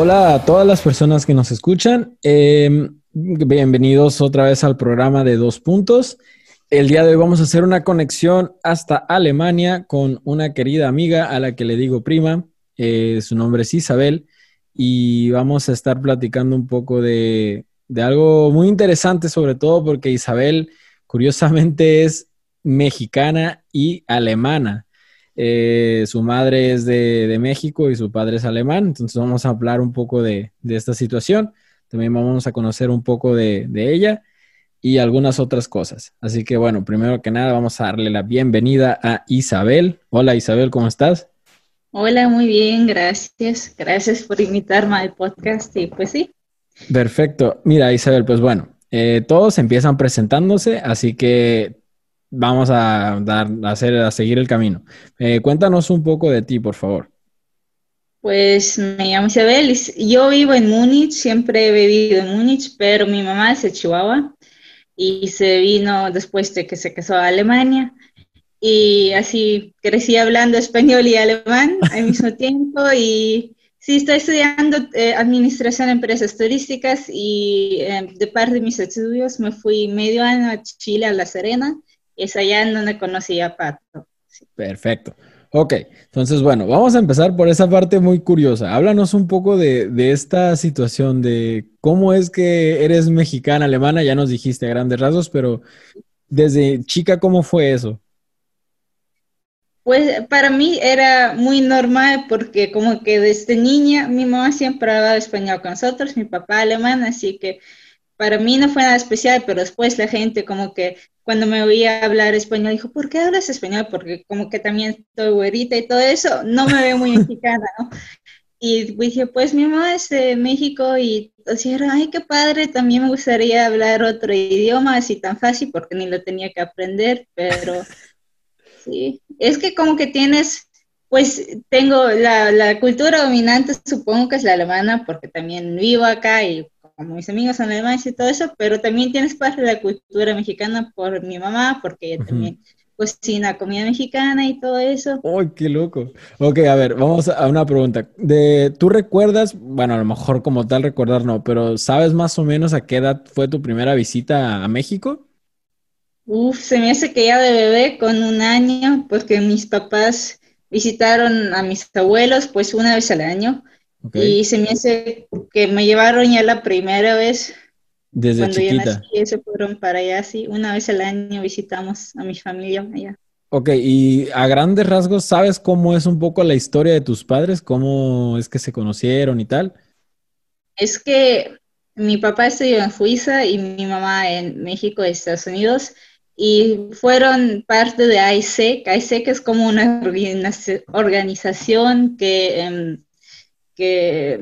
Hola a todas las personas que nos escuchan. Em, bienvenidos otra vez al programa de Dos Puntos. El día de hoy vamos a hacer una conexión hasta Alemania con una querida amiga a la que le digo prima. Eh, su nombre es Isabel y vamos a estar platicando un poco de, de algo muy interesante, sobre todo porque Isabel, curiosamente, es mexicana y alemana. Eh, su madre es de, México y su padre es alemán, entonces vamos a hablar un poco de, esta situación. También vamos a conocer un poco de, ella y algunas otras cosas. Así que bueno, primero que nada vamos a darle la bienvenida a Isabel. Hola Isabel, ¿cómo estás? Hola, muy bien, gracias. Gracias por invitarme al podcast y pues sí. Perfecto. Mira Isabel, pues bueno, eh, todos empiezan presentándose, así que vamos a, dar, a, hacer, a seguir el camino. Eh, cuéntanos un poco de ti, por favor. Pues me llamo Isabel, yo vivo en Múnich, siempre he vivido en Múnich, pero mi mamá es de Chihuahua y se vino después de que se casó a Alemania y así crecí hablando español y alemán al mismo tiempo y sí, estoy estudiando eh, administración de empresas turísticas y eh, de parte de mis estudios me fui medio año a Chile, a La Serena, es allá en donde conocí a Pato. Perfecto. Ok, entonces bueno, vamos a empezar por esa parte muy curiosa. Háblanos un poco de, esta situación, de cómo es que eres mexicana, alemana, ya nos dijiste a grandes rasgos, pero desde chica, ¿cómo fue eso? Pues para mí era muy normal porque como que desde niña mi mamá siempre hablaba español con nosotros, mi papá alemán, así que para mí no fue nada especial, pero después la gente como que cuando me oía hablar español dijo, ¿por qué hablas español? Porque como que también estoy güerita y todo eso, no me veo muy mexicana, ¿no? Y dije, pues mi mamá es de México y dijeron, ay, qué padre, también me gustaría hablar otro idioma así tan fácil porque ni lo tenía que aprender, pero sí, es que como que tienes, pues tengo la, la cultura dominante, supongo que es la alemana porque también vivo acá y como mis amigos alemanes y todo eso, pero también tienes parte de la cultura mexicana por mi mamá, porque ella también cocina comida mexicana y todo eso. ¡Ay, qué loco! Ok, a ver, vamos a una pregunta. De, ¿Tú recuerdas, bueno, a lo mejor como tal recordar no, pero ¿sabes más o menos a qué edad fue tu primera visita a México? Uf, se me hace que ya de bebé con un año, porque mis papás visitaron a mis abuelos pues una vez al año. Y se me hace que me llevaron ya la primera vez. Desde cuando chiquita. Ya nací, se fueron para allá, sí. Una vez al año visitamos a mi familia allá. Ok, y a grandes rasgos, ¿sabes cómo es un poco la historia de tus padres? ¿Cómo es que se conocieron y tal? Es que mi papá estudió en Suiza y mi mamá en México, Estados Unidos, y fueron parte de AIC, AIC es como una organización que em, que,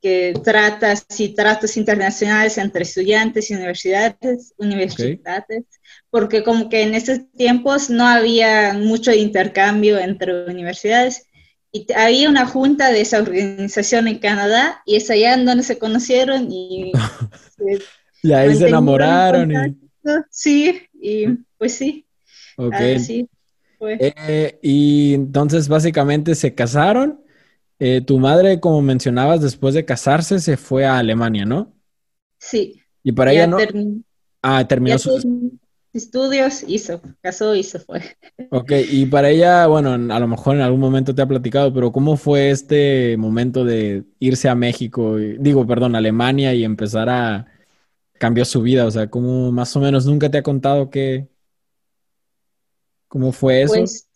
que trata así, tratos internacionales entre estudiantes y universidades, universidades, porque como que en esos tiempos no había mucho intercambio entre universidades y había una junta de esa organización en Canadá y es allá en donde se conocieron y, y ahí se enamoraron. Y... Sí, y pues sí. Ok. Eh, y entonces básicamente se casaron eh, tu madre, como mencionabas, después de casarse se fue a Alemania, ¿no? Sí. Y para ella no. ah, terminó sus estudios, hizo, casó y se fue. Ok, y para ella, bueno, a lo mejor en algún momento te ha platicado, pero ¿cómo fue este momento de irse a México, digo, perdón, Alemania y empezar a cambiar su vida? O sea, ¿cómo más o menos nunca te ha contado qué, cómo fue eso? Pues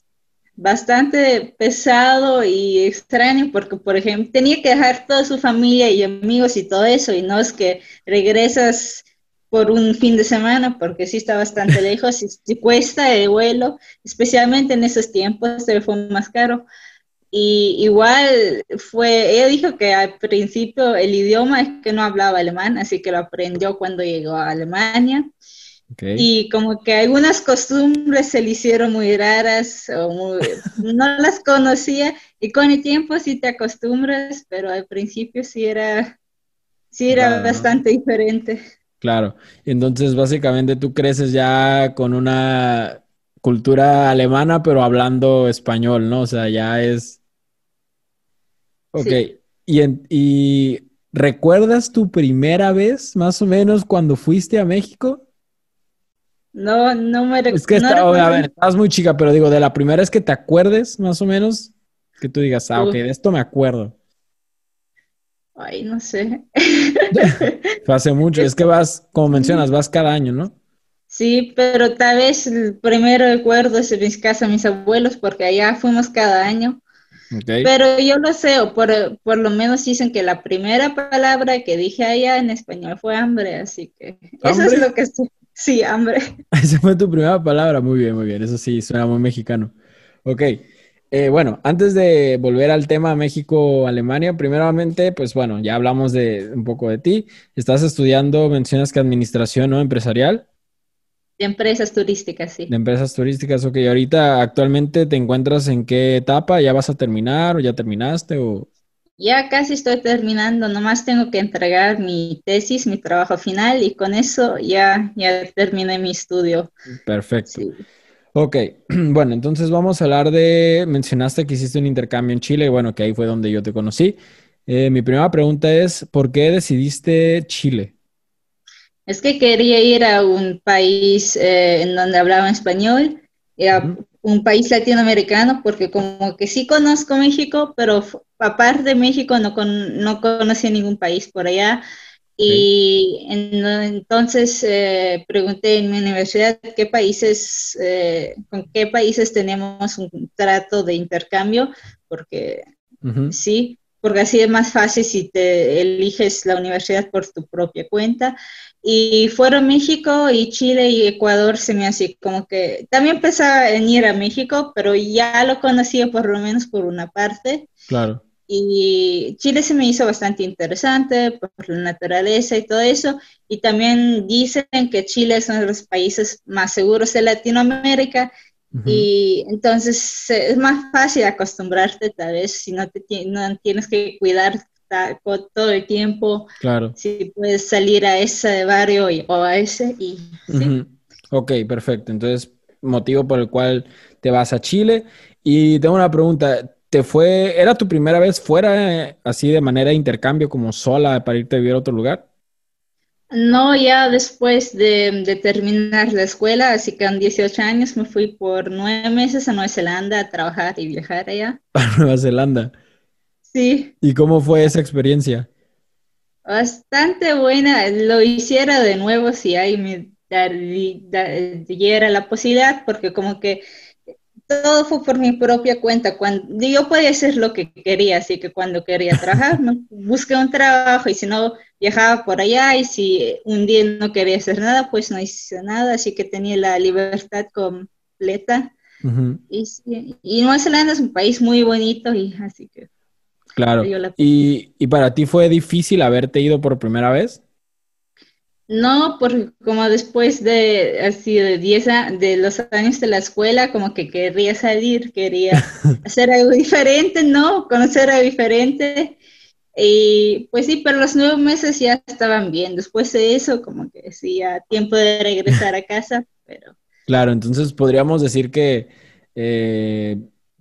bastante pesado y extraño porque, por ejemplo, tenía que dejar toda su familia y amigos y todo eso y no es que regresas por un fin de semana porque sí está bastante lejos y, cuesta el vuelo, especialmente en esos tiempos se fue más caro. Y igual fue, ella dijo que al principio el idioma es que no hablaba alemán, así que lo aprendió cuando llegó a Alemania. Y como que algunas costumbres se le hicieron muy raras o no las conocía y con el tiempo sí te acostumbras, pero al principio sí era, sí era bastante diferente. Claro, entonces básicamente tú creces ya con una cultura alemana, pero hablando español, ¿no? O sea, ya es... Ok, ¿Y, ¿Y recuerdas tu primera vez, más o menos, cuando fuiste a México? No, no me recuerdo. Es que a ver, estabas muy chica, pero digo, de la primera vez que te acuerdes, más o menos, que tú digas, ah, ok, de esto me acuerdo. Ay, no sé. Hace mucho. Es que vas, como mencionas, vas cada año, ¿no? Sí, pero tal vez el primero recuerdo es en mis casa, mis abuelos, porque allá fuimos cada año. Pero yo lo sé, o por, por, lo menos dicen que la primera palabra que dije allá en español fue hambre, así que eso es lo que estoy. Sí, hambre. Esa fue tu primera palabra, muy bien, muy bien, eso sí, suena muy mexicano. Ok, eh, bueno, antes de volver al tema México-Alemania, primeramente, pues bueno, ya hablamos de un poco de ti. Estás estudiando, mencionas que administración, ¿no? Empresarial. De empresas turísticas, sí. De empresas turísticas, ok. ahorita actualmente te encuentras en qué etapa? ¿Ya vas a terminar o ya terminaste o...? Ya casi estoy terminando, nomás tengo que entregar mi tesis, mi trabajo final y con eso ya, ya terminé mi estudio. Perfecto. Ok, bueno, entonces vamos a hablar de, mencionaste que hiciste un intercambio en Chile, y bueno, que ahí fue donde yo te conocí. Eh, mi primera pregunta es, ¿por qué decidiste Chile? Es que quería ir a un país eh, en donde hablaban español, a un país latinoamericano, porque como que sí conozco México, pero aparte de México no, con, no conocí ningún país por allá. Y entonces eh, pregunté en mi universidad qué países, eh, con qué países tenemos un trato de intercambio, porque sí, porque así es más fácil si te eliges la universidad por tu propia cuenta. Y fueron México y Chile y Ecuador, se me hace como que también pensaba en ir a México, pero ya lo conocía por lo menos por una parte. Claro. Y Chile se me hizo bastante interesante por la naturaleza y todo eso. Y también dicen que Chile es uno de los países más seguros de Latinoamérica. Y entonces es más fácil acostumbrarte, tal vez, si no, te, no tienes que cuidar todo el tiempo. Claro. Si puedes salir a ese barrio o a ese. Y, Ok, perfecto. Entonces, motivo por el cual te vas a Chile. Y tengo una pregunta ¿Te fue, era tu primera vez fuera eh, así de manera de intercambio como sola para irte a vivir a otro lugar? No, ya después de, terminar la escuela, así que en 18 años me fui por nueve meses a Nueva Zelanda a trabajar y viajar allá. A Nueva Zelanda. Sí. ¿Y cómo fue esa experiencia? Bastante buena. Lo hiciera de nuevo si ahí me diera la posibilidad, porque como que todo fue por mi propia cuenta. Cuando, yo podía hacer lo que quería, así que cuando quería trabajar, busqué un trabajo y si no, viajaba por allá y si un día no quería hacer nada, pues no hice nada, así que tenía la libertad completa. y, Nueva Zelanda es un país muy bonito y así que... Claro. ¿Y, ¿Y para ti fue difícil haberte ido por primera vez? No, porque como después de así de 10 de los años de la escuela, como que quería salir, quería hacer algo diferente, ¿no? Conocer algo diferente. Y pues sí, pero los nueve meses ya estaban bien. Después de eso, como que sí, ya tiempo de regresar a casa, pero... Claro, entonces podríamos decir que eh,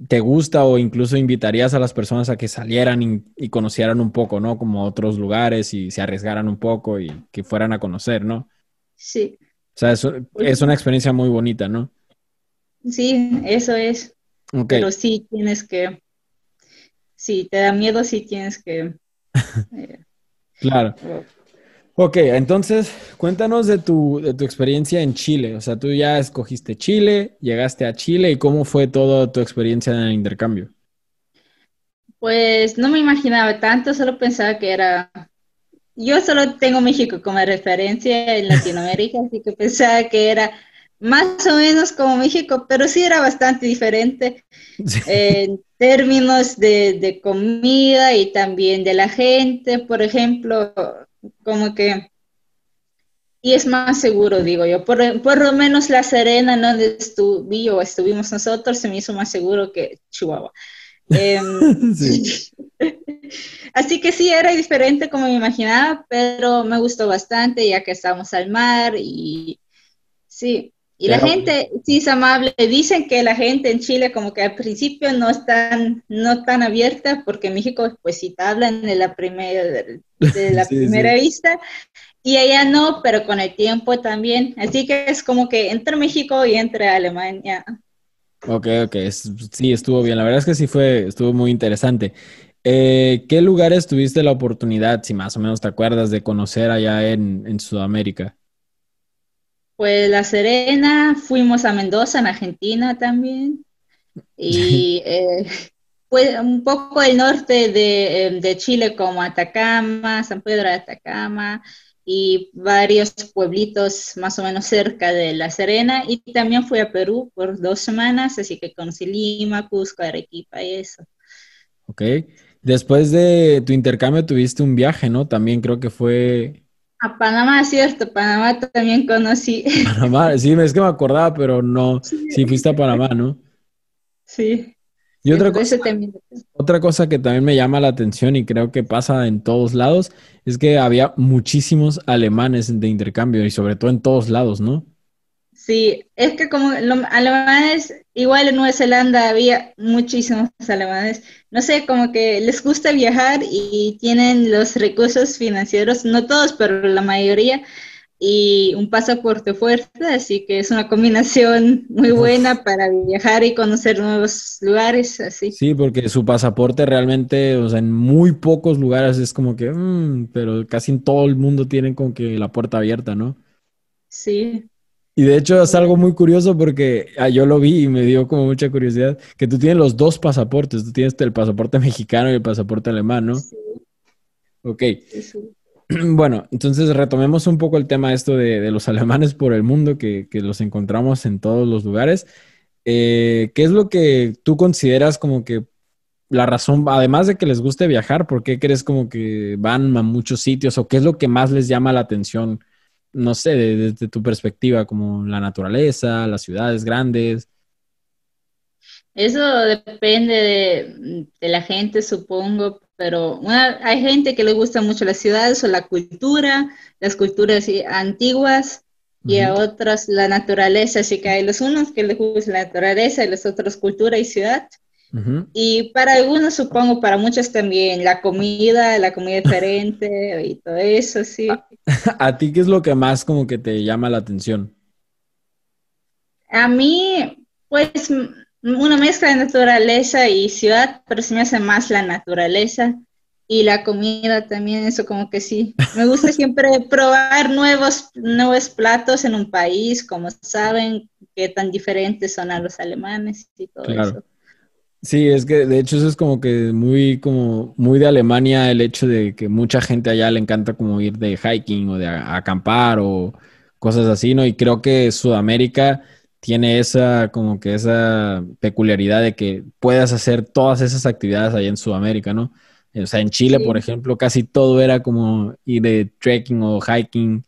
te gusta o incluso invitarías a las personas a que salieran y, conocieran un poco, ¿no? Como otros lugares y se arriesgaran un poco y que fueran a conocer, ¿no? Sí. O sea, es, es una experiencia muy bonita, ¿no? Sí, eso es. Pero sí tienes que, si te da miedo, sí tienes que... Eh, claro. Ok, entonces cuéntanos de tu, de tu experiencia en Chile. O sea, tú ya escogiste Chile, llegaste a Chile y cómo fue toda tu experiencia en el intercambio. Pues no me imaginaba tanto, solo pensaba que era... Yo solo tengo México como referencia en Latinoamérica, así que pensaba que era más o menos como México, pero sí era bastante diferente en términos de, de comida y también de la gente. Por ejemplo, como que, y es más seguro, digo yo, por, lo menos La Serena, donde estuve o estuvimos nosotros, se me hizo más seguro que Chihuahua. Em, así que sí, era diferente como me imaginaba, pero me gustó bastante ya que estábamos al mar y sí, Y la gente sí es amable. Dicen que la gente en Chile como que al principio no es tan, no tan abierta porque en México pues sí te hablan de la, primera de la primera vista y allá no, pero con el tiempo también. Así que es como que entre México y entre Alemania. Ok, ok, sí, estuvo bien. La verdad es que sí fue, estuvo muy interesante. Eh, ¿Qué lugares tuviste la oportunidad, si más o menos te acuerdas, de conocer allá en, Sudamérica? Pues La Serena, fuimos a Mendoza, en Argentina también. Y eh, pues un poco el norte de, eh, de Chile, como Atacama, San Pedro de Atacama, y varios pueblitos más o menos cerca de La Serena y también fui a Perú por dos semanas, así que conocí Lima, Cusco, Arequipa y eso. Ok. Después de tu intercambio tuviste un viaje, ¿no? También creo que fue... A Panamá, cierto, Panamá también conocí. Panamá, sí, es que me acordaba, pero no, sí fuiste a Panamá, ¿no? Sí. Y otra cosa, otra cosa que también me llama la atención y creo que pasa en todos lados es que había muchísimos alemanes de intercambio y sobre todo en todos lados, ¿no? Sí, es que como los alemanes, igual en Nueva Zelanda había muchísimos alemanes, no sé, como que les gusta viajar y tienen los recursos financieros, no todos, pero la mayoría, y un pasaporte fuerte, así que es una combinación muy buena para viajar y conocer nuevos lugares, así. Sí, porque su pasaporte realmente, o sea, en muy pocos lugares es como que, mm, pero casi en todo el mundo tienen como que la puerta abierta, ¿no? Sí. Y de hecho es algo muy curioso porque ah, yo lo vi y me dio como mucha curiosidad, que tú tienes los dos pasaportes, tú tienes el pasaporte mexicano y el pasaporte alemán, ¿no? Sí. Ok. Sí, Bueno, entonces retomemos un poco el tema esto de, los alemanes por el mundo, que, los encontramos en todos los lugares. Eh, ¿Qué es lo que tú consideras como que la razón, además de que les guste viajar, por qué crees como que van a muchos sitios o qué es lo que más les llama la atención? No sé, desde tu perspectiva, como la naturaleza, las ciudades grandes. Eso depende de, de la gente, supongo, pero hay gente que le gusta mucho las ciudades o la cultura, las culturas antiguas, y a otros la naturaleza, así que hay los unos que les gusta la naturaleza y los otros cultura y ciudad. Y para algunos, supongo, para muchos también, la comida, la comida diferente y todo eso, sí. ¿A ti qué es lo que más como que te llama la atención? A mí, pues una mezcla de naturaleza y ciudad, pero sí me hace más la naturaleza y la comida también, eso como que sí. Me gusta siempre probar nuevos, nuevos platos en un país, como saben qué tan diferentes son a los alemanes y todo eso. Sí, es que de hecho eso es como que muy como muy de Alemania el hecho de que mucha gente allá le encanta como ir de hiking o de acampar o cosas así, ¿no? Y creo que Sudamérica tiene esa, como que esa peculiaridad de que puedas hacer todas esas actividades allá en Sudamérica, ¿no? O sea, en Chile, por ejemplo, casi todo era como ir de trekking o hiking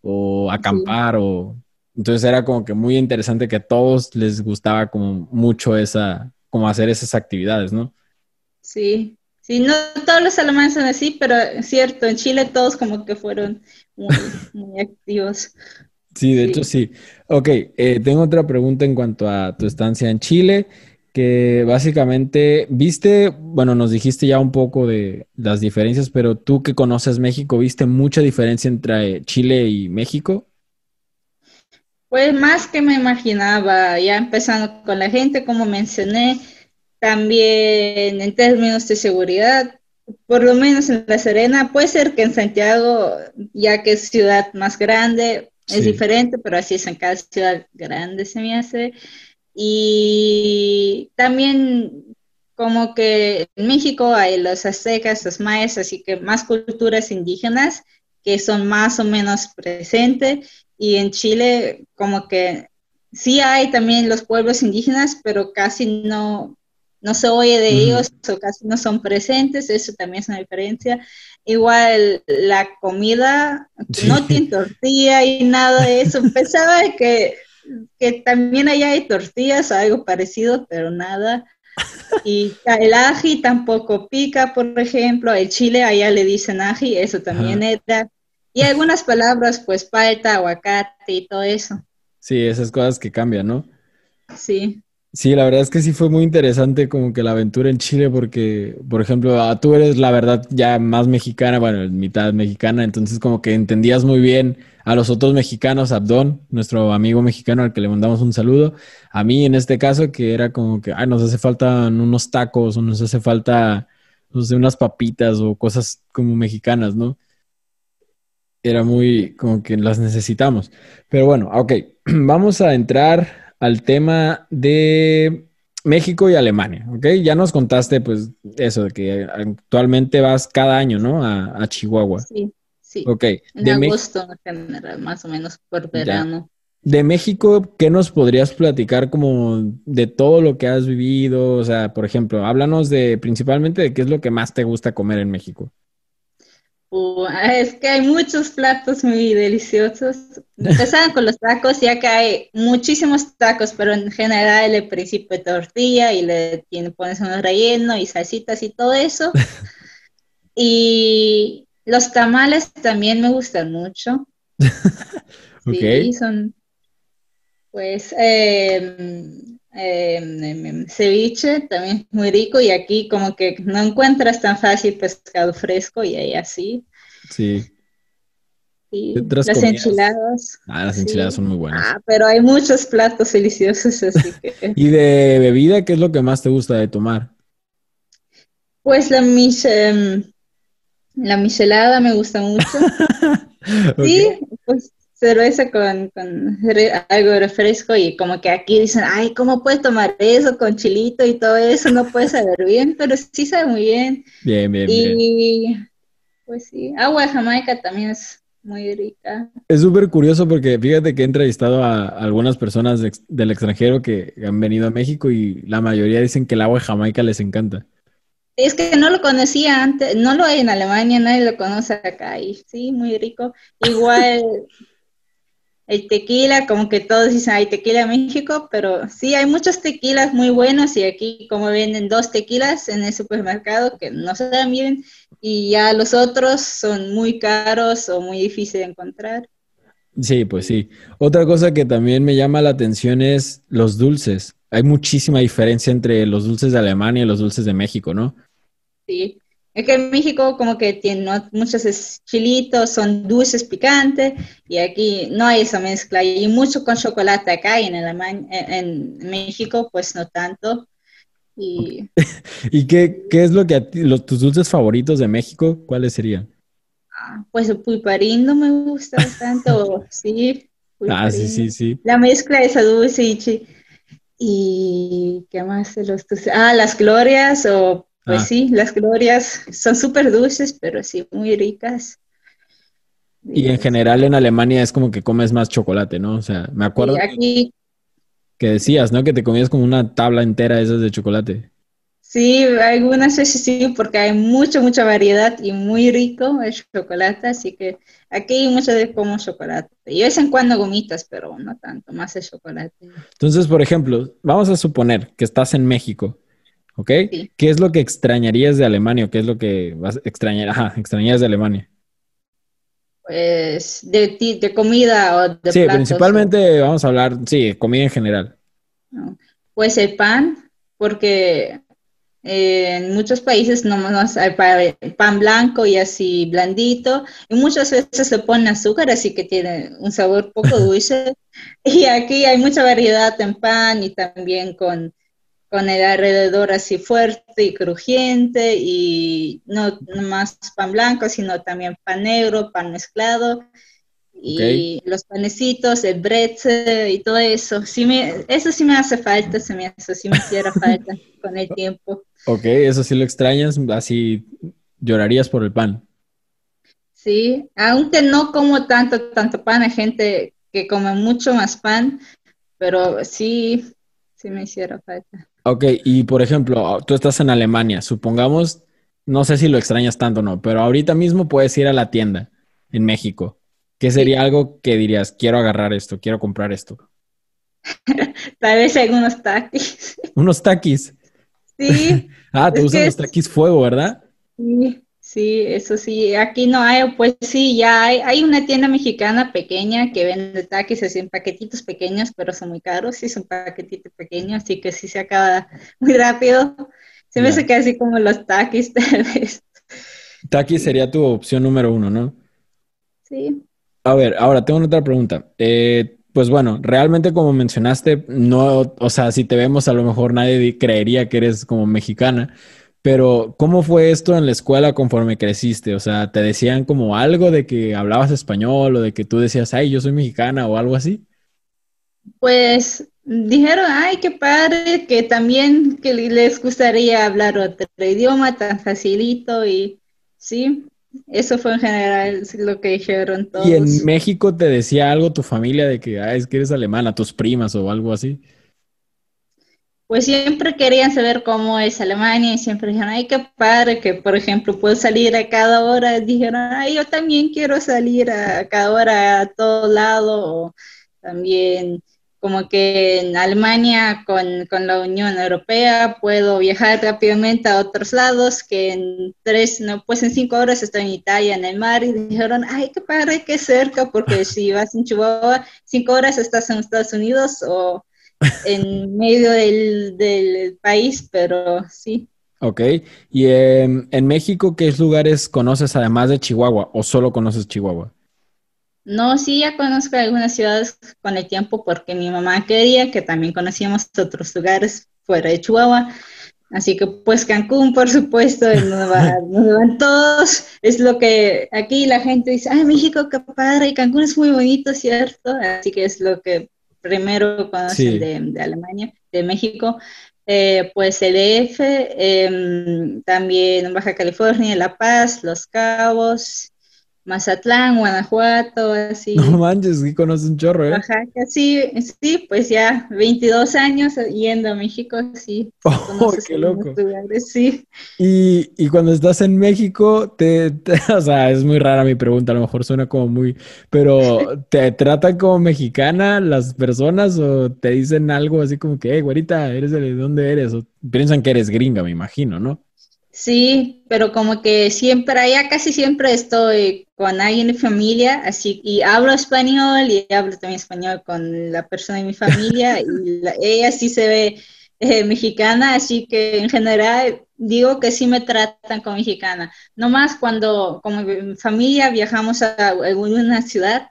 o acampar o... Entonces era como que muy interesante que a todos les gustaba como mucho esa, como hacer esas actividades, ¿no? Sí, sí, no todos los alemanes son así, pero es cierto, en Chile todos como que fueron muy, muy activos. Sí, de hecho sí. Ok, eh, tengo otra pregunta en cuanto a tu estancia en Chile, que básicamente, viste, bueno, nos dijiste ya un poco de las diferencias, pero tú que conoces México, ¿viste mucha diferencia entre Chile y México? Pues más que me imaginaba, ya empezando con la gente, como mencioné, también en términos de seguridad, por lo menos en La Serena, puede ser que en Santiago, ya que es ciudad más grande, es diferente, pero así es en cada ciudad grande, se me hace. Y también como que en México hay los aztecas, los mayas, así que más culturas indígenas que son más o menos presentes. Y en Chile como que sí hay también los pueblos indígenas, pero casi no, no se oye de ellos o casi no son presentes, eso también es una diferencia. Igual la comida no tiene tortilla y nada de eso. Pensaba que, que también allá hay tortillas o algo parecido, pero nada. Y el ají tampoco pica, por ejemplo. El chile allá le dicen ají, eso también era. Y algunas palabras, pues palta, aguacate y todo eso. Sí, esas cosas que cambian, ¿no? Sí. Sí, la verdad es que sí fue muy interesante como que la aventura en Chile porque, por ejemplo, ah, tú eres la verdad ya más mexicana, bueno, mitad mexicana, entonces como que entendías muy bien a los otros mexicanos, Abdón, nuestro amigo mexicano al que le mandamos un saludo, a mí en este caso que era como que, ay, nos hace falta unos tacos o nos hace falta, no sé, unas papitas o cosas como mexicanas, ¿no? Era muy como que las necesitamos. Pero bueno, ok, vamos a entrar al tema de México y Alemania, ¿ok? Ya nos contaste, pues, eso, de que actualmente vas cada año, ¿no? A, Chihuahua. Sí, sí. Ok. En agosto, en general, más o menos, por verano. De México, ¿qué nos podrías platicar como de todo lo que has vivido? O sea, por ejemplo, háblanos de principalmente de qué es lo que más te gusta comer en México. Es que hay muchos platos muy deliciosos. Empezaron con los tacos, ya que hay muchísimos tacos, pero en general el principio de tortilla y le pones un relleno y salsitas y todo eso. y los tamales también me gustan mucho. Sí, son, pues, em, Em, em, em, ceviche también muy rico y aquí como que no encuentras tan fácil pescado fresco y ahí así. Sí. las enchiladas. Ah, las enchiladas son muy buenas. Ah, pero hay muchos platos deliciosos, así que... ¿Y de bebida qué es lo que más te gusta de tomar? Pues la mich la michelada me gusta mucho. Sí, pues cerveza con, con, algo refresco y como que aquí dicen, ay, ¿cómo puedes tomar eso con chilito y todo eso? No puede saber bien, pero sí sabe muy bien. Bien, bien, y, pues sí, agua de Jamaica también es muy rica. Es súper curioso porque fíjate que he entrevistado a algunas personas del extranjero que han venido a México y la mayoría dicen que el agua de Jamaica les encanta. Es que no lo conocía antes, no lo hay en Alemania, nadie lo conoce acá y sí, muy rico. Igual el tequila, como que todos dicen, hay tequila en México, pero sí, hay muchos tequilas muy buenos y aquí como venden dos tequilas en el supermercado que no se dan bien y ya los otros son muy caros o muy difíciles de encontrar. Sí, pues sí. Otra cosa que también me llama la atención es los dulces. Hay muchísima diferencia entre los dulces de Alemania y los dulces de México, ¿no? Sí, es que en México como que tiene muchos chilitos, son dulces, picantes, y aquí no hay esa mezcla. Y mucho con chocolate acá y en, en México pues no tanto. ¿Y, ¿Y qué, qué, es lo que a ti, los, tus dulces favoritos de México, cuáles serían? Ah, pues el pulparindo me gusta bastante, sí. Ah, sí, sí, sí. La mezcla de esa dulce y... ¿Y qué más? Los, ah, las glorias o pues ah. sí, las glorias son súper dulces, pero sí, muy ricas. Y en general en Alemania es como que comes más chocolate, ¿no? O sea, me acuerdo aquí... que decías, ¿no? Que te comías como una tabla entera de esas de chocolate. Sí, algunas veces sí, porque hay mucha, mucha variedad y muy rico el chocolate, así que aquí muchas veces como chocolate. Y de vez en cuando gomitas, pero no tanto, más el chocolate. Entonces, por ejemplo, vamos a suponer que estás en México ¿ok? ¿Qué es lo que extrañarías de Alemania o qué es lo que vas a extrañar, ajá, extrañarías de Alemania? Pues de, de comida o de Sí, principalmente vamos a hablar, sí, comida en general. Pues el pan, porque en muchos países no, hay pan blanco y así blandito, y muchas veces se pone azúcar, así que tiene un sabor poco dulce. y aquí hay mucha variedad en pan y también con con el alrededor así fuerte y crujiente y no, más pan blanco, sino también pan negro, pan mezclado y los panecitos, el bretzel y todo eso. Sí me, eso sí me hace falta, se me hace, sí me hiciera falta con el tiempo. Ok, eso sí lo extrañas, así llorarías por el pan. Sí, aunque no como tanto, tanto pan, hay gente que come mucho más pan, pero sí, sí me hiciera falta. Ok, y por ejemplo, tú estás en Alemania, supongamos, no sé si lo extrañas tanto o no, pero ahorita mismo puedes ir a la tienda en México. ¿Qué sería algo que dirías, quiero agarrar esto, quiero comprar esto? Tal vez algunos taquis. ¿Unos taquis? Sí. ah, te gustan los taquis fuego, ¿verdad? Sí, Sí, eso sí, aquí no hay, pues sí, ya hay, hay una tienda mexicana pequeña que vende taquis así en paquetitos pequeños, pero son muy caros, sí, son paquetitos pequeños, así que sí se acaba muy rápido. Se me hace así como los taquis, tal vez. Taquis sería tu opción número uno, ¿no? Sí. A ver, ahora tengo otra pregunta. Eh, pues bueno, realmente como mencionaste, no, o sea, si te vemos a lo mejor nadie creería que eres como mexicana, pero, ¿cómo fue esto en la escuela conforme creciste? O sea, ¿te decían como algo de que hablabas español o de que tú decías, ay, yo soy mexicana o algo así? Pues dijeron, ay, qué padre, que también que les gustaría hablar otro idioma tan facilito y sí, eso fue en general lo que dijeron todos. ¿Y en México te decía algo tu familia de que, ay, es que eres alemana, tus primas o algo así? Pues siempre querían saber cómo es Alemania y siempre dijeron, ay, qué padre que, por ejemplo, puedo salir a cada hora. Dijeron, ay, yo también quiero salir a cada hora a todo lado. O también como que en Alemania con, con, la Unión Europea puedo viajar rápidamente a otros lados, que en tres, no, pues en cinco horas estoy en Italia, en el mar, y dijeron, ay, qué padre, qué cerca, porque si vas en Chihuahua, cinco horas estás en Estados Unidos o en medio del, país, pero sí. Ok, y en México, ¿qué lugares conoces además de Chihuahua o solo conoces Chihuahua? No, sí, ya conozco algunas ciudades con el tiempo porque mi mamá quería que también conocíamos otros lugares fuera de Chihuahua. Así que pues Cancún, por supuesto, nos van todos. Es lo que aquí la gente dice, ay, México, qué padre, y Cancún es muy bonito, ¿cierto? Así que es lo que primero conocen de, Alemania, de México, eh, pues el EF, em, también Baja California, La Paz, Los Cabos, Mazatlán, Guanajuato, así. No manches, sí conoces un chorro, ¿eh? Oaxaca, sí, sí, pues ya 22 años yendo a México, sí. Oh, qué loco. sí. Y, y, cuando estás en México, te, o sea, es muy rara mi pregunta, a lo mejor suena como muy, pero ¿te tratan como mexicana las personas o te dicen algo así como que, hey, güerita, ¿eres de dónde eres? O piensan que eres gringa, me imagino, ¿no? Sí, pero como que siempre, allá casi siempre estoy con alguien de familia, así, y hablo español y hablo también español con la persona de mi familia, y ella sí se ve eh, mexicana, así que en general digo que sí me tratan como mexicana. No más cuando como familia viajamos a alguna ciudad,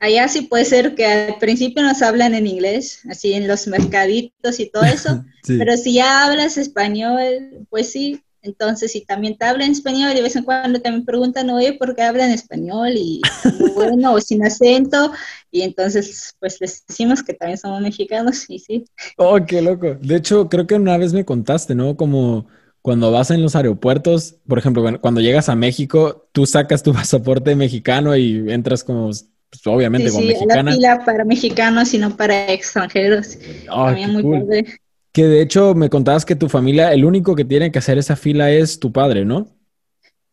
allá sí puede ser que al principio nos hablan en inglés, así en los mercaditos y todo eso, pero si ya hablas español, pues sí, entonces, si también te hablan español y de vez en cuando también preguntan, oye, ¿por qué hablan español? Y bueno, o sin acento. Y entonces, pues les decimos que también somos mexicanos y sí. Oh, qué loco. De hecho, creo que una vez me contaste, ¿no? Como cuando vas en los aeropuertos, por ejemplo, cuando llegas a México, tú sacas tu pasaporte mexicano y entras como, pues, obviamente, como mexicana. Sí, la fila para mexicanos y no para extranjeros. Oh, también muy cool. Que de hecho me contabas que tu familia, el único que tiene que hacer esa fila es tu padre, ¿no?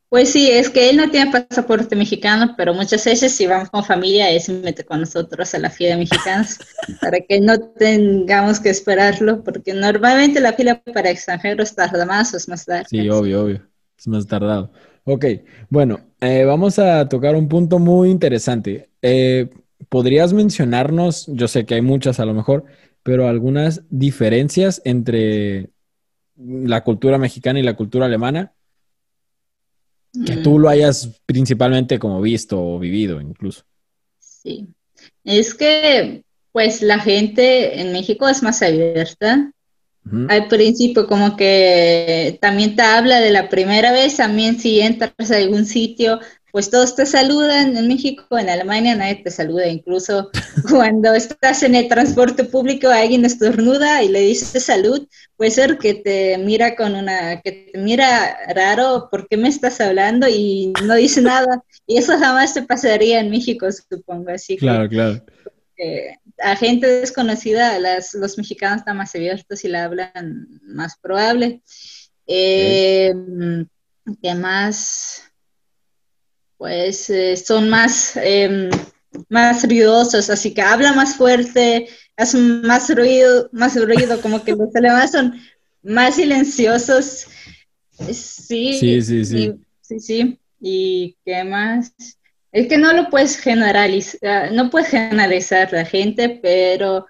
Pues sí, es que él no tiene pasaporte mexicano, pero muchas veces si vamos con familia, él se mete con nosotros a la fila de mexicanos para que no tengamos que esperarlo, porque normalmente la fila para extranjeros tarda más o es más tarde. Sí, obvio, obvio, es más tardado. Ok, bueno, eh, vamos a tocar un punto muy interesante. Eh, ¿Podrías mencionarnos, yo sé que hay muchas a lo mejor, pero algunas diferencias entre la cultura mexicana y la cultura alemana que tú lo mm. hayas principalmente como visto o vivido incluso. Sí, es que pues la gente en México es más abierta. Al principio como que también te habla de la primera vez, también si entras a algún sitio, pues todos te saludan. En México, en Alemania nadie te saluda. Incluso cuando estás en el transporte público, alguien estornuda y le dice salud, puede ser que te mira con una, que te mira raro, ¿por qué me estás hablando? Y no dice nada. Y eso jamás te pasaría en México, supongo. Así claro, claro. a gente desconocida, las, los mexicanos están más abiertos y la hablan más probable. Eh, ¿Qué más? Pues eh, son más, em, más ruidosos, así que habla más fuerte, hacen más ruido, más ruido, como que los alemanes son más silenciosos. Sí, sí, sí, sí. Sí, sí. ¿Y qué más? Es que no lo puedes generalizar, no puedes generalizar la gente, pero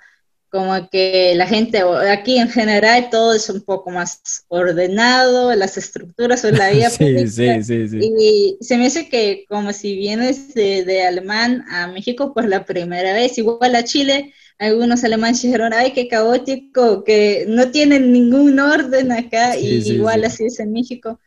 como que la gente aquí en general todo es un poco más ordenado, las estructuras son la vida sí, sí, sí, sí, Y se me hace que como si vienes de, de, alemán a México por la primera vez, igual a Chile, algunos alemanes dijeron, ay, qué caótico, que no tienen ningún orden acá, y igual así es en México.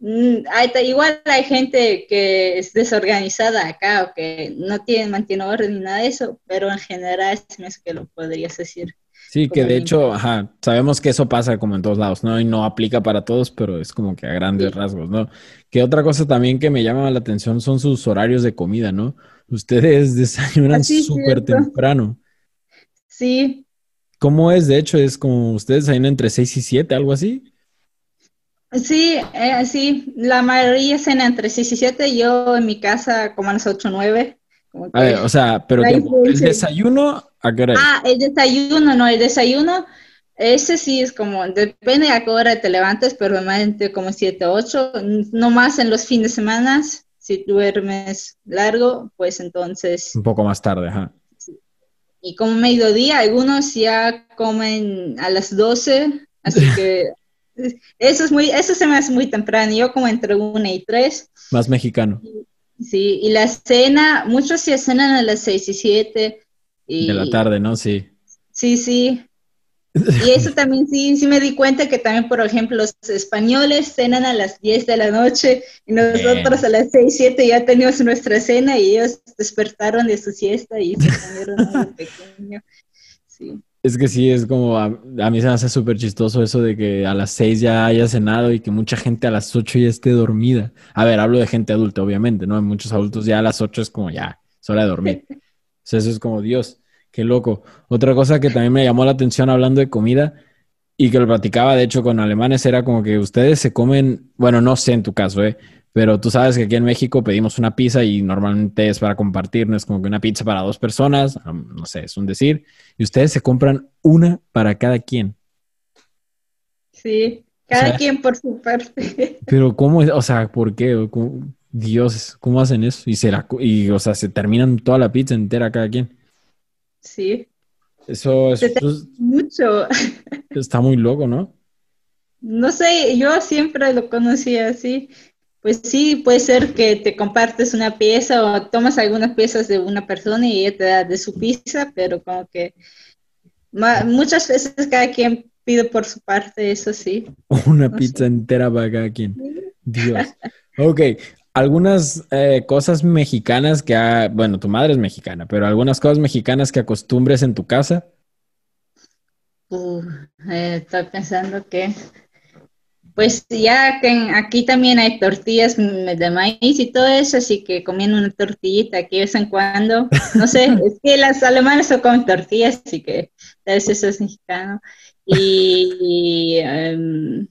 Mm, igual hay gente que es desorganizada acá o que no tiene, mantiene orden ni nada de eso, pero en general es que lo podrías decir. Sí, que de hecho, ajá, sabemos que eso pasa como en todos lados, ¿no? Y no aplica para todos, pero es como que a grandes rasgos, ¿no? Que otra cosa también que me llama la atención son sus horarios de comida, ¿no? Ustedes desayunan súper temprano. Sí. ¿Cómo es? De hecho, es como ustedes desayunan entre 6 y 7, algo así. Sí, eh, sí, la mayoría cena entre 6 y 7, yo en mi casa como a las 8 o 9. A ver, o sea, pero ¿el desayuno a qué hora Ah, el desayuno, no, el desayuno, ese sí es como, depende a qué hora te levantes, pero normalmente como 7 o 8, no más en los fines de semana, si duermes largo, pues entonces... Un poco más tarde, ajá. Y como mediodía, algunos ya comen a las 12, así que eso es muy, eso se me hace muy temprano. Yo como entre una y tres. Más mexicano. Sí, y la cena, muchos sí cenan a las seis y siete. De la tarde, ¿no? Sí. Sí, sí. Y eso también sí, sí me di cuenta que también, por ejemplo, los españoles cenan a las 10 de la noche y nosotros a las 6, 7 ya teníamos nuestra cena y ellos despertaron de su siesta y se comieron muy pequeño. Sí. Es que sí, es como, a, mí se me hace súper chistoso eso de que a las seis ya haya cenado y que mucha gente a las ocho ya esté dormida. A ver, hablo de gente adulta, obviamente, ¿no? Muchos adultos ya a las ocho es como ya, es hora de dormir. O sea, eso es como, Dios, qué loco. Otra cosa que también me llamó la atención hablando de comida y que lo platicaba, de hecho, con alemanes era como que ustedes se comen, bueno, no sé en tu caso, ¿eh? Pero tú sabes que aquí en México pedimos una pizza y normalmente es para compartir, no es como que una pizza para dos personas, no sé, es un decir. Y ustedes se compran una para cada quien. Sí, cada quien por su parte. Pero ¿cómo es? O sea, ¿por qué? Dios, ¿cómo hacen eso? Y, se y, o sea, se terminan toda la pizza entera cada quien. Sí. Eso es... mucho. Está muy loco, ¿no? No sé, yo siempre lo conocí así. Pues sí, puede ser que te compartes una pieza o tomas algunas piezas de una persona y ella te da de su pizza, pero como que muchas veces cada quien pide por su parte, eso sí. Una pizza entera para cada quien. Dios. Ok, algunas eh, cosas mexicanas que, ha, bueno, tu madre es mexicana, pero algunas cosas mexicanas que acostumbres en tu casa. Uh, estoy pensando que pues ya que aquí también hay tortillas de maíz y todo eso, así que comiendo una tortillita aquí de vez en cuando. No sé, es que las alemanas no comen tortillas, así que tal vez eso es mexicano. Y, em,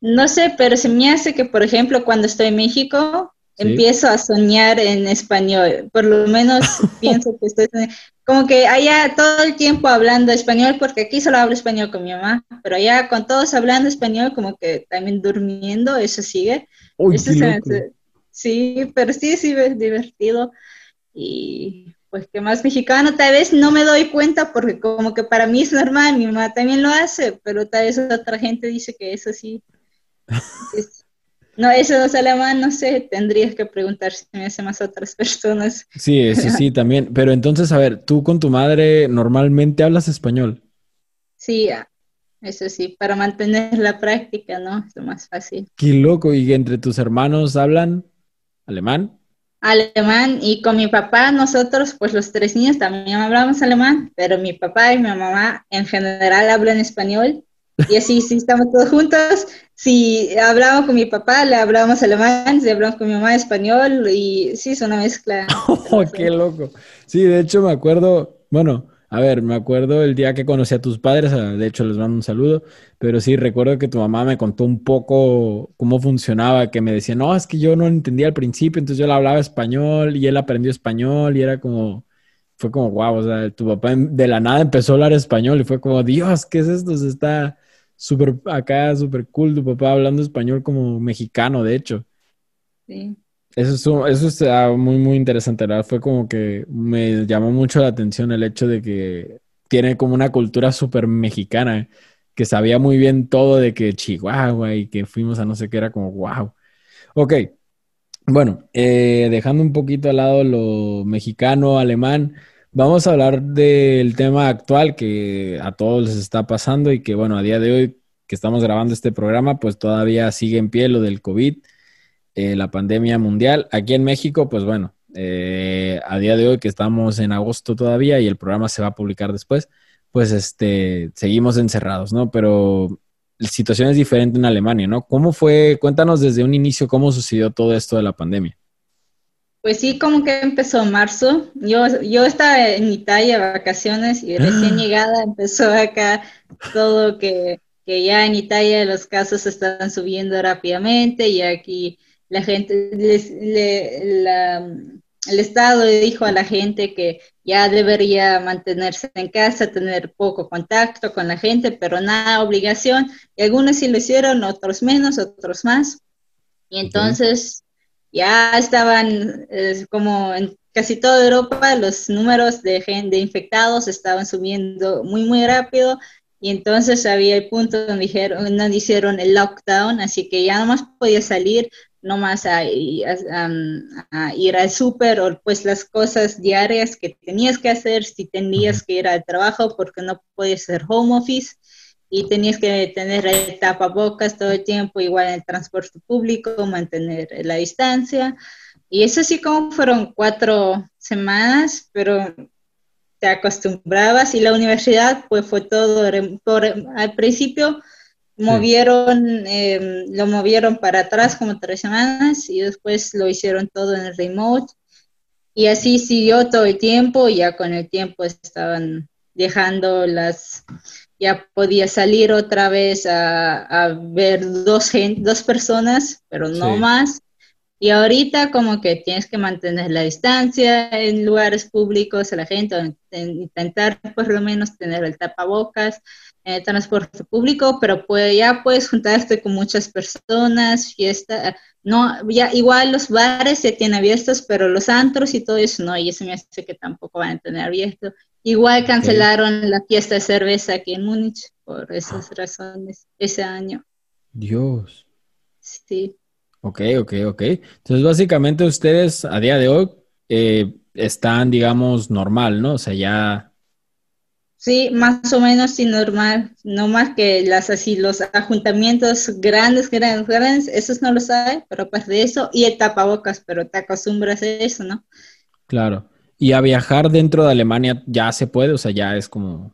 no sé, pero se me hace que, por ejemplo, cuando estoy en México, empiezo a soñar en español. Por lo menos pienso que estoy como que allá todo el tiempo hablando español, porque aquí solo hablo español con mi mamá, pero allá con todos hablando español, como que también durmiendo, eso sigue. sí, pero sí, sí, es divertido. Y pues que más mexicano, tal vez no me doy cuenta porque como que para mí es normal, mi mamá también lo hace, pero tal vez otra gente dice que eso sí. No, eso no es alemán, no sé, tendrías que preguntar si me hace más otras personas. Sí, eso sí, también. Pero entonces, a ver, tú con tu madre normalmente hablas español. Sí, ah, eso sí, para mantener la práctica, ¿no? Es lo más fácil. Qué loco, ¿y entre tus hermanos hablan alemán? Alemán, y con mi papá, nosotros, pues los tres niños también hablamos alemán, pero mi papá y mi mamá en general hablan español. Y así, sí, estamos todos juntos, si hablamos con mi papá, le hablamos alemán, si hablamos con mi mamá español, y sí, es una mezcla. Oh, qué loco. Sí, de hecho me acuerdo, bueno, a ver, me acuerdo el día que conocí a tus padres, ah, de hecho les mando un saludo, pero sí recuerdo que tu mamá me contó un poco cómo funcionaba, que me decía, no, es que yo no entendía al principio, entonces yo le hablaba español y él aprendió español y era como, fue como, wow, o sea, tu papá de la nada empezó a hablar español y fue como, Dios, ¿qué es esto? Se está súper acá, súper cool, tu papá hablando español como mexicano, de hecho. Sí. Eso es, eso ah, muy, muy interesante, ¿verdad? Fue como que me llamó mucho la atención el hecho de que tiene como una cultura súper mexicana, que sabía muy bien todo de que Chihuahua y que fuimos a no sé qué, era como wow. Ok, bueno, eh, dejando un poquito al lado lo mexicano, alemán, vamos a hablar del tema actual que a todos les está pasando y que, bueno, a día de hoy que estamos grabando este programa, pues todavía sigue en pie lo del COVID eh, la pandemia mundial. Aquí en México, pues bueno, eh, a día de hoy que estamos en agosto todavía y el programa se va a publicar después, pues este, seguimos encerrados, ¿no? Pero la situación es diferente en Alemania, ¿no? ¿Cómo fue? Cuéntanos desde un inicio cómo sucedió todo esto de la pandemia. Pues sí, como que empezó marzo. Yo, yo estaba en Italia vacaciones y recién llegada empezó acá todo que, que ya en Italia los casos están subiendo rápidamente y aquí la gente, les, el Estado le dijo a la gente que ya debería mantenerse en casa, tener poco contacto con la gente, pero nada obligación. Y algunos sí lo hicieron, otros menos, otros más. Y entonces ya estaban, como en casi toda Europa, los números de, gente, infectados estaban subiendo muy, muy rápido. Y entonces había el punto donde, dijeron, donde hicieron el lockdown, así que ya no más podía salir, no más a, ir al súper o pues las cosas diarias que tenías que hacer si tenías que ir al trabajo porque no podías hacer home office y tenías que tener el tapabocas todo el tiempo, igual en el transporte público, mantener la distancia. Y eso sí como fueron cuatro semanas, pero te acostumbrabas y la universidad pues fue todo, por, al principio movieron, em, lo movieron para atrás como tres semanas y después lo hicieron todo en el remote. Y así siguió todo el tiempo, y ya con el tiempo estaban dejando las, ya podía salir otra vez a, ver dos, dos personas, pero no más. Y ahorita como que tienes que mantener la distancia en lugares públicos a la gente, intentar por lo menos tener el tapabocas, eh, transporte público, pero puede, ya puedes juntarte con muchas personas, fiesta, no, ya igual los bares ya tienen abiertos, pero los antros y todo eso no, y eso me hace que tampoco van a tener abierto. Igual cancelaron la fiesta de cerveza aquí en Múnich por esas razones ese año. Dios. Sí. Ok, ok, ok. Entonces, básicamente ustedes a día de hoy eh, están, digamos, normal, ¿no? O sea, ya Sí, más o menos sí normal, no más que las así los ajuntamientos grandes, grandes, grandes, esos no lo sabe, pero pues de eso y el tapabocas, pero te acostumbras a eso, ¿no? Claro. Y a viajar dentro de Alemania ya se puede, o sea, ya es como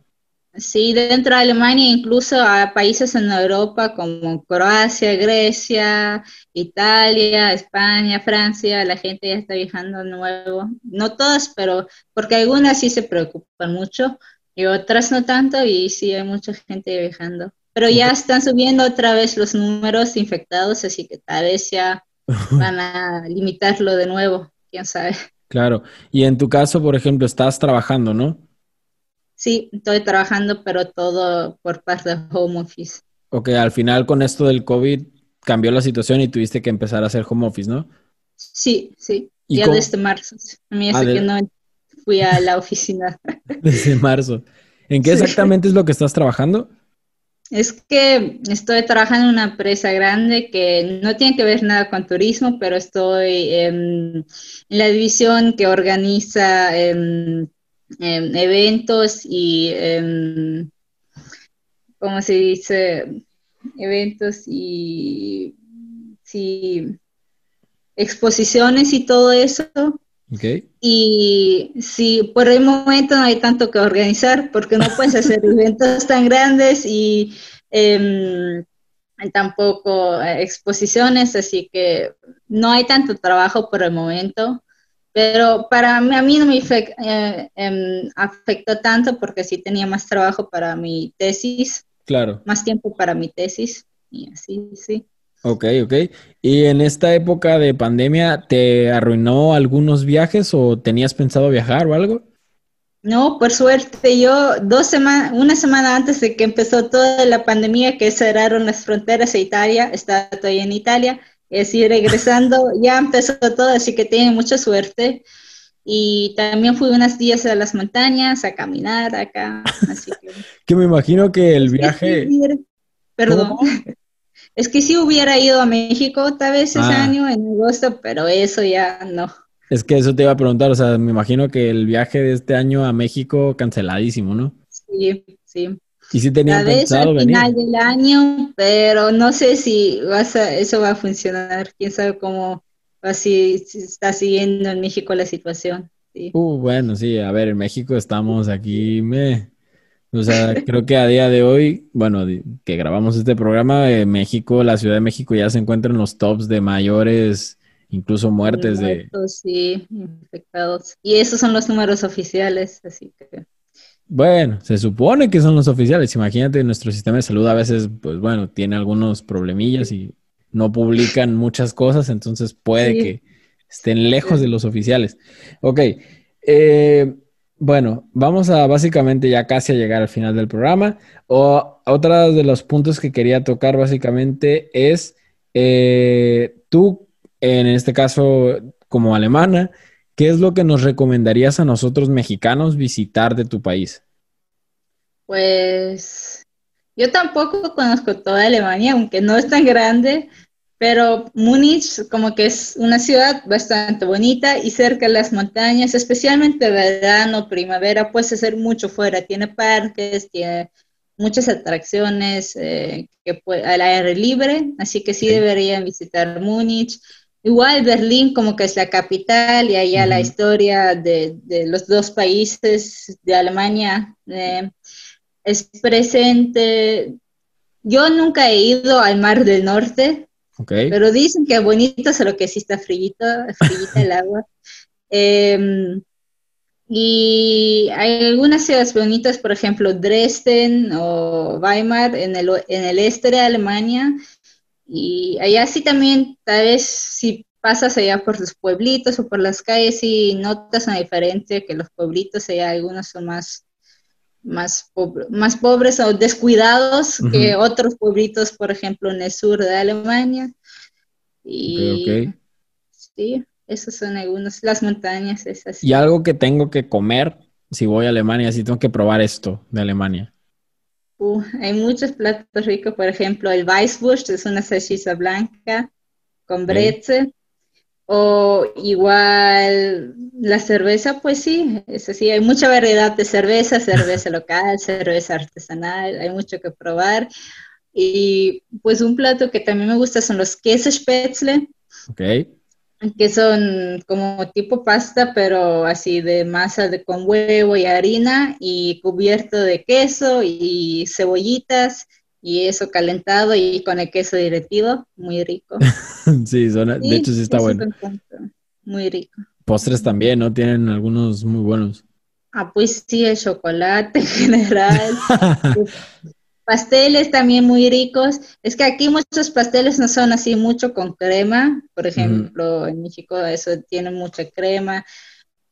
Sí, dentro de Alemania, incluso a países en Europa como Croacia, Grecia, Italia, España, Francia, la gente ya está viajando nuevo. No todas, pero porque algunas sí se preocupan mucho, y otras no tanto, y sí hay mucha gente viajando. Pero ya están subiendo otra vez los números infectados, así que tal vez ya van a limitarlo de nuevo, quién sabe. Claro, y en tu caso, por ejemplo, estás trabajando, ¿no? Sí, estoy trabajando, pero todo por parte de home office. Ok, al final con esto del COVID cambió la situación y tuviste que empezar a hacer home office, ¿no? Sí, sí, ya desde marzo. A mí ah, que no fui a la oficina. Desde marzo. ¿En qué exactamente es lo que estás trabajando? Es que estoy trabajando en una empresa grande que no tiene que ver nada con turismo, pero estoy en, la división que organiza em, em, eventos y, em, ¿cómo se dice? Eventos y sí, exposiciones y todo eso y si por el momento no hay tanto que organizar, porque no puedes hacer eventos tan grandes y em, tampoco eh, exposiciones, así que no hay tanto trabajo por el momento. Pero para mí, a mí no me eh, em, afectó tanto porque sí tenía más trabajo para mi tesis. Claro. Más tiempo para mi tesis. Y así, sí. Ok, ok. ¿Y en esta época de pandemia te arruinó algunos viajes o tenías pensado viajar o algo? No, por suerte, yo dos semanas, una semana antes de que empezó toda la pandemia, que cerraron las fronteras a Italia, estaba todavía en Italia, y así regresando, ya empezó todo, así que tiene mucha suerte. Y también fui unos días a las montañas a caminar acá. Así que, que me imagino que el viaje... perdón. Es que sí hubiera ido a México tal vez ese ah. año en agosto, pero eso ya no. Es que eso te iba a preguntar, o sea, me imagino que el viaje de este año a México canceladísimo, ¿no? Sí, sí. Y sí tenían Tal vez al final del año, pero no sé si vas eso va a funcionar. Quién sabe cómo va si, está siguiendo en México la situación. Sí. Uh, bueno, sí, a ver, en México estamos aquí, me, o sea, creo que a día de hoy, bueno, que grabamos este programa, eh, México, la Ciudad de México ya se encuentra en los tops de mayores incluso muertes de... Sí, infectados. Y esos son los números oficiales, así que... Bueno, se supone que son los oficiales. Imagínate, nuestro sistema de salud a veces, pues bueno, tiene algunos problemillas y no publican muchas cosas, entonces puede que estén lejos de los oficiales. Ok, eh, bueno, vamos a básicamente ya casi a llegar al final del programa. O otra de los puntos que quería tocar básicamente es, eh, tú en este caso como alemana, ¿qué es lo que nos recomendarías a nosotros mexicanos visitar de tu país? Pues yo tampoco conozco toda Alemania, aunque no es tan grande, pero Múnich como que es una ciudad bastante bonita y cerca de las montañas, especialmente verano, primavera, puedes hacer mucho fuera, tiene parques, tiene muchas atracciones eh, que al aire libre, así que sí, deberían visitar Múnich. Igual Berlín como que es la capital y allá la historia de, los dos países de Alemania eh, es presente. Yo nunca he ido al Mar del Norte, pero dicen que es bonito, solo que sí está frillito, frillita el agua. Em, y hay algunas ciudades bonitas, por ejemplo, Dresden o Weimar en el, en el este de Alemania, y allá sí también, tal vez si pasas allá por los pueblitos o por las calles y notas una diferencia, que los pueblitos allá algunos son más, más, más pobres o descuidados que otros pueblitos, por ejemplo, en el sur de Alemania. Y sí, esos son algunos, las montañas esas. Y algo que tengo que comer si voy a Alemania, si tengo que probar esto de Alemania. Uh, hay muchos platos ricos, por ejemplo, el Weisswurst es una salchicha blanca con brezel. O igual la cerveza, pues sí, es así, hay mucha variedad de cerveza, cerveza local, cerveza artesanal, hay mucho que probar. Y pues un plato que también me gusta son los quesos spätzle. Okay que son como tipo pasta, pero así de masa de, con huevo y harina y cubierto de queso y cebollitas y eso calentado y con el queso derretido, muy rico. sí, de hecho sí está bueno. Muy rico. Postres también, ¿no? Tienen algunos muy buenos. Ah, pues sí, el chocolate en general. Pasteles también muy ricos. Es que aquí muchos pasteles no son así mucho con crema. Por ejemplo, en México eso tiene mucha crema.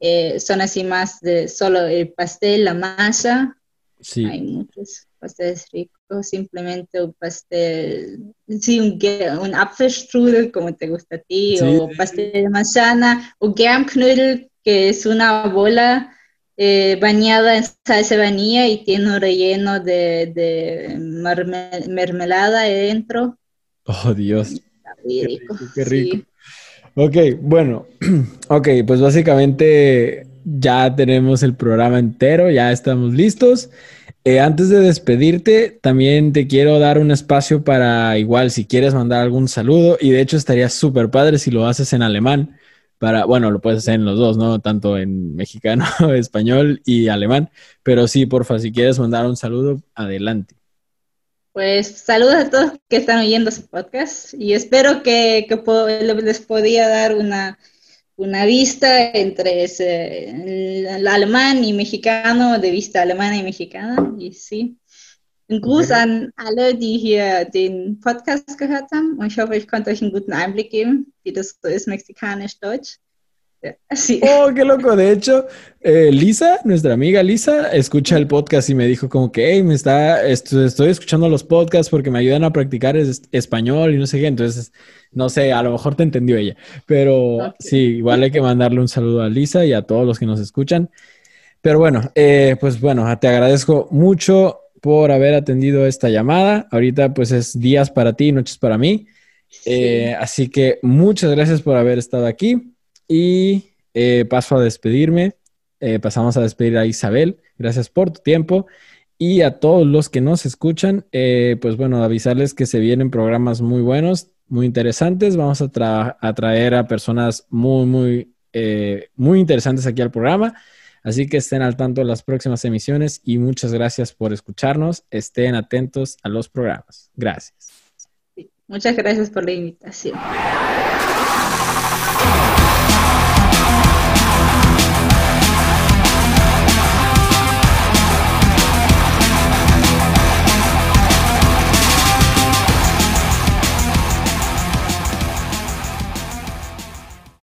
Eh, son así más de solo el pastel, la masa. Sí. Hay muchos pasteles ricos. Simplemente un pastel, sí, un, un Apfelstrudel, como te gusta a ti, o pastel de manzana, o Germknödel, que es una bola eh, bañada en salsa de vainilla y tiene un relleno de, mermelada adentro. Oh, Dios. Qué rico. Qué rico. Ok, bueno, ok, pues básicamente ya tenemos el programa entero, ya estamos listos. Eh, antes de despedirte, también te quiero dar un espacio para igual si quieres mandar algún saludo y de hecho estaría súper padre si lo haces en alemán para, bueno, lo puedes hacer en los dos, ¿no? Tanto en mexicano, español y alemán, pero sí, porfa, si quieres mandar un saludo, adelante. Pues saludos a todos que están oyendo este podcast y espero que, les podía dar una, una vista entre el alemán y mexicano, de vista alemana y mexicana, y sí, Ein Gruß an alle, die hier den Podcast gehört haben. Und ich hoffe, ich konnte euch einen guten Einblick geben, wie das so ist, mexikanisch-deutsch. Sí. Oh, qué loco. De hecho, eh, Lisa, nuestra amiga Lisa, escucha el podcast y me dijo como que, hey, me está, estoy, escuchando los podcasts porque me ayudan a practicar español y no sé qué. Entonces, no sé, a lo mejor te entendió ella. Pero sí, igual hay que mandarle un saludo a Lisa y a todos los que nos escuchan. Pero bueno, eh, pues bueno, te agradezco mucho por haber atendido esta llamada. Ahorita pues es días para ti, noches para mí. Eh, así que muchas gracias por haber estado aquí y eh, paso a despedirme. Eh, pasamos a despedir a Isabel. Gracias por tu tiempo. Y a todos los que nos escuchan, pues bueno, avisarles que se vienen programas muy buenos, muy interesantes. Vamos a, a traer a personas muy, muy, muy interesantes aquí al programa. Así que estén al tanto de las próximas emisiones y muchas gracias por escucharnos. Estén atentos a los programas. Gracias. Muchas gracias por la invitación.